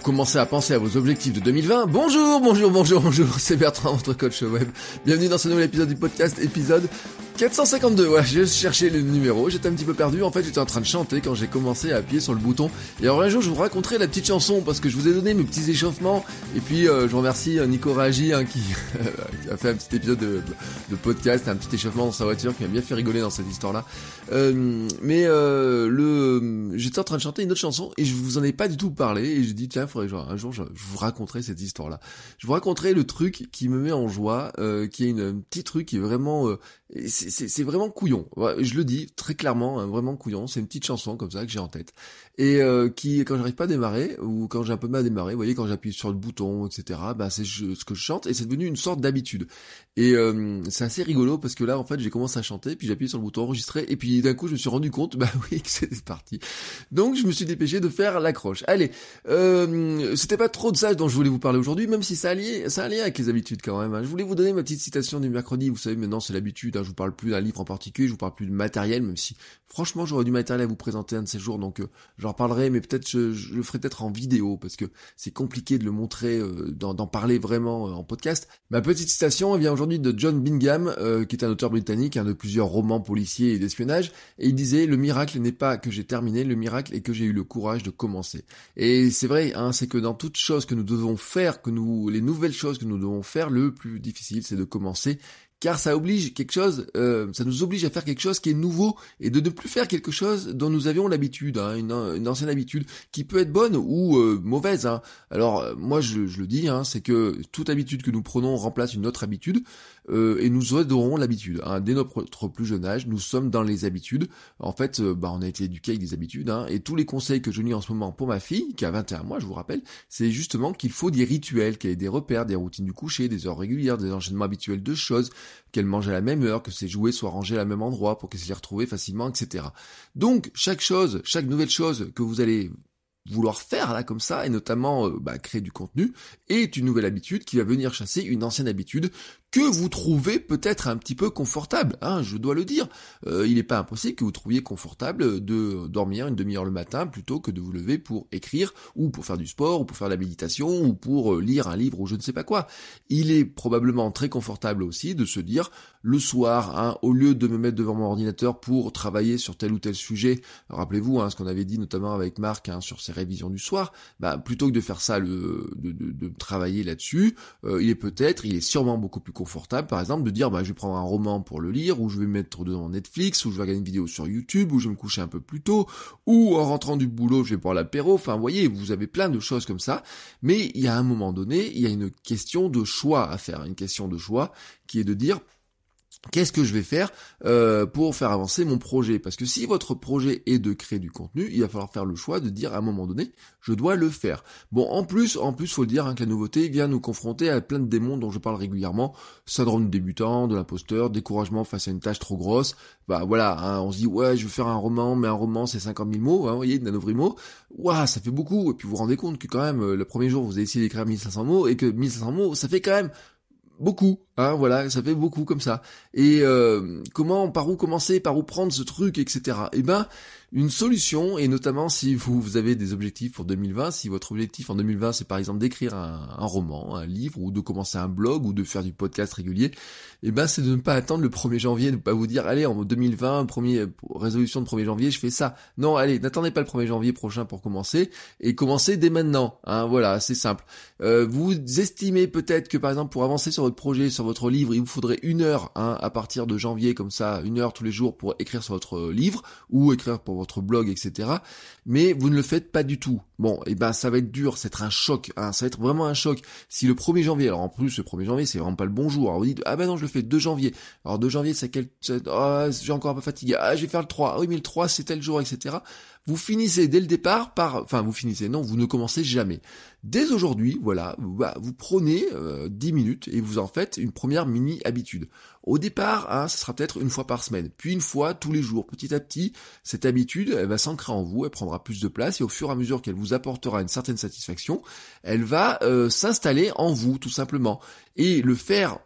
Vous commencez à penser à vos objectifs de 2020. Bonjour, bonjour, bonjour, bonjour. C'est Bertrand, votre coach web. Bienvenue dans ce nouvel épisode du podcast, épisode 452, ouais, j'ai cherché le numéro, j'étais un petit peu perdu, en fait j'étais en train de chanter quand j'ai commencé à appuyer sur le bouton. Et alors un jour je vous raconterai la petite chanson parce que je vous ai donné mes petits échauffements. Et puis euh, je remercie euh, Nico Ragi hein, qui, a fait un petit épisode de, podcast, un petit échauffement dans sa voiture qui m'a bien fait rigoler dans cette histoire-là. Euh, mais euh, le, j'étais en train de chanter une autre chanson et je vous en ai pas du tout parlé et j'ai dit tiens, faudrait un jour je, vous raconterai cette histoire-là. Je vous raconterai le truc qui me met en joie, euh, qui est un petit truc qui est vraiment c'est vraiment couillon. je le dis très clairement, hein, vraiment couillon. C'est une petite chanson comme ça que j'ai en tête et euh, qui, quand j'arrive pas à démarrer ou quand j'ai un peu mal à démarrer, vous voyez, quand j'appuie sur le bouton, etc. Bah c'est ce que je chante et c'est devenu une sorte d'habitude. Et euh, c'est assez rigolo parce que là, en fait, j'ai commencé à chanter, puis j'ai appuyé sur le bouton enregistrer et puis d'un coup, je me suis rendu compte, bah oui, que c'était parti. Donc je me suis dépêché de faire l'accroche. Allez, euh, c'était pas trop de ça dont je voulais vous parler aujourd'hui, même si ça alliait, ça alliait avec les habitudes quand même. Hein. Je voulais vous donner ma petite citation du mercredi. Vous savez, maintenant c'est l'habitude. Hein, je vous parle plus d'un livre en particulier, je vous parle plus de matériel, même si franchement j'aurais du matériel à vous présenter un de ces jours, donc euh, j'en parlerai, mais peut-être je, le ferai peut-être en vidéo parce que c'est compliqué de le montrer, euh, d'en parler vraiment euh, en podcast. Ma petite citation vient aujourd'hui de John Bingham, qui est un auteur britannique, un de plusieurs romans policiers et d'espionnage, et il disait le miracle n'est pas que j'ai terminé, le miracle est que j'ai eu le courage de commencer. Et c'est vrai, hein, c'est que dans toute chose que nous devons faire, que nous, les nouvelles choses que nous devons faire, le plus difficile c'est de commencer car ça oblige quelque chose, euh, ça nous oblige à faire quelque chose qui est nouveau et de ne plus faire quelque chose dont nous avions l'habitude, hein, une, ancienne habitude qui peut être bonne ou euh, mauvaise. Hein. Alors euh, moi je, le dis, hein, c'est que toute habitude que nous prenons remplace une autre habitude et nous adorons l'habitude. Dès notre plus jeune âge, nous sommes dans les habitudes. En fait, bah, on a été éduqué avec des habitudes et tous les conseils que je lis en ce moment pour ma fille qui a 21 mois, je vous rappelle, c'est justement qu'il faut des rituels, qu'il y ait des repères, des routines du coucher, des heures régulières, des enchaînements habituels de choses qu'elle mange à la même heure, que ses jouets soient rangés à la même endroit pour qu'elle les retrouve facilement, etc. Donc, chaque chose, chaque nouvelle chose que vous allez vouloir faire là comme ça, et notamment euh, bah, créer du contenu, est une nouvelle habitude qui va venir chasser une ancienne habitude que vous trouvez peut-être un petit peu confortable, hein, je dois le dire. Euh, il n'est pas impossible que vous trouviez confortable de dormir une demi-heure le matin plutôt que de vous lever pour écrire, ou pour faire du sport, ou pour faire de la méditation, ou pour euh, lire un livre, ou je ne sais pas quoi. Il est probablement très confortable aussi de se dire, le soir, hein, au lieu de me mettre devant mon ordinateur pour travailler sur tel ou tel sujet, rappelez-vous hein, ce qu'on avait dit notamment avec Marc hein, sur ses révisions du soir, bah, plutôt que de faire ça, de, travailler là-dessus, euh, il est peut-être, il est sûrement beaucoup plus par exemple, de dire bah, je vais prendre un roman pour le lire, ou je vais mettre devant Netflix, ou je vais regarder une vidéo sur YouTube, ou je vais me coucher un peu plus tôt, ou en rentrant du boulot, je vais boire l'apéro. Enfin, voyez, vous avez plein de choses comme ça. Mais il y a un moment donné, il y a une question de choix à faire, une question de choix qui est de dire Qu'est-ce que je vais faire euh, pour faire avancer mon projet? Parce que si votre projet est de créer du contenu, il va falloir faire le choix de dire à un moment donné, je dois le faire. Bon, en plus, en plus, faut dire hein, que la nouveauté vient nous confronter à plein de démons dont je parle régulièrement syndrome de débutant, de l'imposteur, découragement face à une tâche trop grosse. Bah voilà, hein, on se dit ouais, je vais faire un roman, mais un roman c'est 50 000 mots, hein, vous voyez, nanovrimo. Waouh, ça fait beaucoup. Et puis vous vous rendez compte que quand même, le premier jour vous avez essayé d'écrire 1500 mots et que 1500 mots, ça fait quand même beaucoup, hein, voilà, ça fait beaucoup comme ça. Et euh, comment, par où commencer, par où prendre ce truc, etc. Eh ben, une solution, et notamment si vous, vous, avez des objectifs pour 2020, si votre objectif en 2020 c'est par exemple d'écrire un, un, roman, un livre, ou de commencer un blog, ou de faire du podcast régulier, eh ben c'est de ne pas attendre le 1er janvier, de ne pas vous dire, allez, en 2020, premier, résolution de 1er janvier, je fais ça. Non, allez, n'attendez pas le 1er janvier prochain pour commencer, et commencez dès maintenant. Hein, voilà, c'est simple. Euh, vous estimez peut-être que par exemple pour avancer sur votre projet, sur votre livre, il vous faudrait une heure hein, à partir de janvier, comme ça, une heure tous les jours pour écrire sur votre livre, ou écrire pour votre blog, etc. Mais vous ne le faites pas du tout. Bon, et eh ben ça va être dur, ça va être un choc, hein, ça va être vraiment un choc. Si le 1er janvier, alors en plus le 1er janvier c'est vraiment pas le bon jour, alors vous dites ah ben non je le fais 2 janvier, alors 2 janvier c'est quel, oh, j'ai encore un peu fatigué, ah je vais faire le 3, ah oui mais le 3 c'est tel jour, etc. Vous finissez dès le départ par, enfin vous finissez, non, vous ne commencez jamais. Dès aujourd'hui, voilà, bah, vous prenez euh, 10 minutes et vous en faites une première mini habitude. Au départ, hein, ce sera peut-être une fois par semaine, puis une fois tous les jours. Petit à petit, cette habitude, elle va s'ancrer en vous, elle prendra plus de place et au fur et à mesure qu'elle vous apportera une certaine satisfaction, elle va euh, s'installer en vous, tout simplement. Et le faire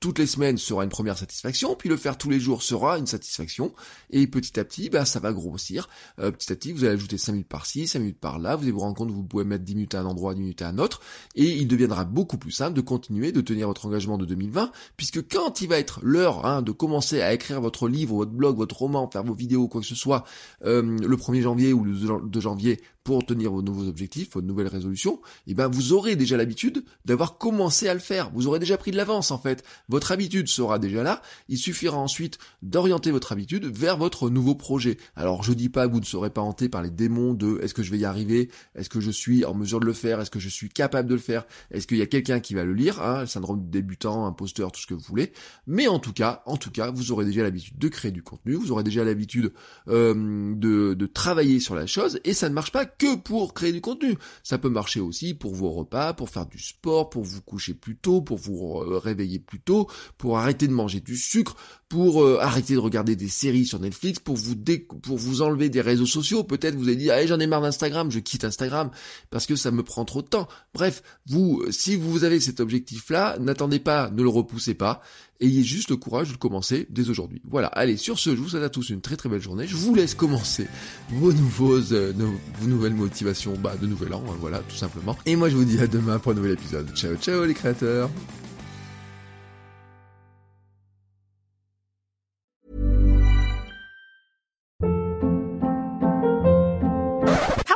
toutes les semaines sera une première satisfaction, puis le faire tous les jours sera une satisfaction, et petit à petit, bah, ça va grossir. Euh, petit à petit, vous allez ajouter 5 minutes par-ci, 5 minutes par-là, vous allez vous rendre compte que vous pouvez mettre 10 minutes à un endroit, 10 minutes à un autre, et il deviendra beaucoup plus simple de continuer, de tenir votre engagement de 2020, puisque quand il va être l'heure hein, de commencer à écrire votre livre, votre blog, votre roman, faire vos vidéos, quoi que ce soit, euh, le 1er janvier ou le 2 janvier, pour tenir vos nouveaux objectifs, vos nouvelles résolutions, et eh ben vous aurez déjà l'habitude d'avoir commencé à le faire. Vous aurez déjà pris de l'avance en fait. Votre habitude sera déjà là. Il suffira ensuite d'orienter votre habitude vers votre nouveau projet. Alors je dis pas que vous ne serez pas hanté par les démons de est-ce que je vais y arriver, est-ce que je suis en mesure de le faire, est-ce que je suis capable de le faire, est-ce qu'il y a quelqu'un qui va le lire, hein, le syndrome débutant, imposteur, tout ce que vous voulez. Mais en tout cas, en tout cas, vous aurez déjà l'habitude de créer du contenu, vous aurez déjà l'habitude euh, de, de travailler sur la chose, et ça ne marche pas que pour créer du contenu. Ça peut marcher aussi pour vos repas, pour faire du sport, pour vous coucher plus tôt, pour vous euh, réveiller plus tôt, pour arrêter de manger du sucre, pour euh, arrêter de regarder des séries sur Netflix, pour vous enlever des réseaux sociaux. Peut-être vous avez dit j'en ai marre d'Instagram, je quitte Instagram parce que ça me prend trop de temps. Bref, vous si vous avez cet objectif là, n'attendez pas, ne le repoussez pas. Ayez juste le courage de le commencer dès aujourd'hui. Voilà, allez, sur ce, je vous souhaite à tous une très très belle journée. Je vous laisse commencer vos, nouveaux, euh, nouvelles motivations, bah, de nouvel an, hein, voilà, tout simplement. Et moi, je vous dis à demain pour un nouvel épisode. Ciao, ciao les créateurs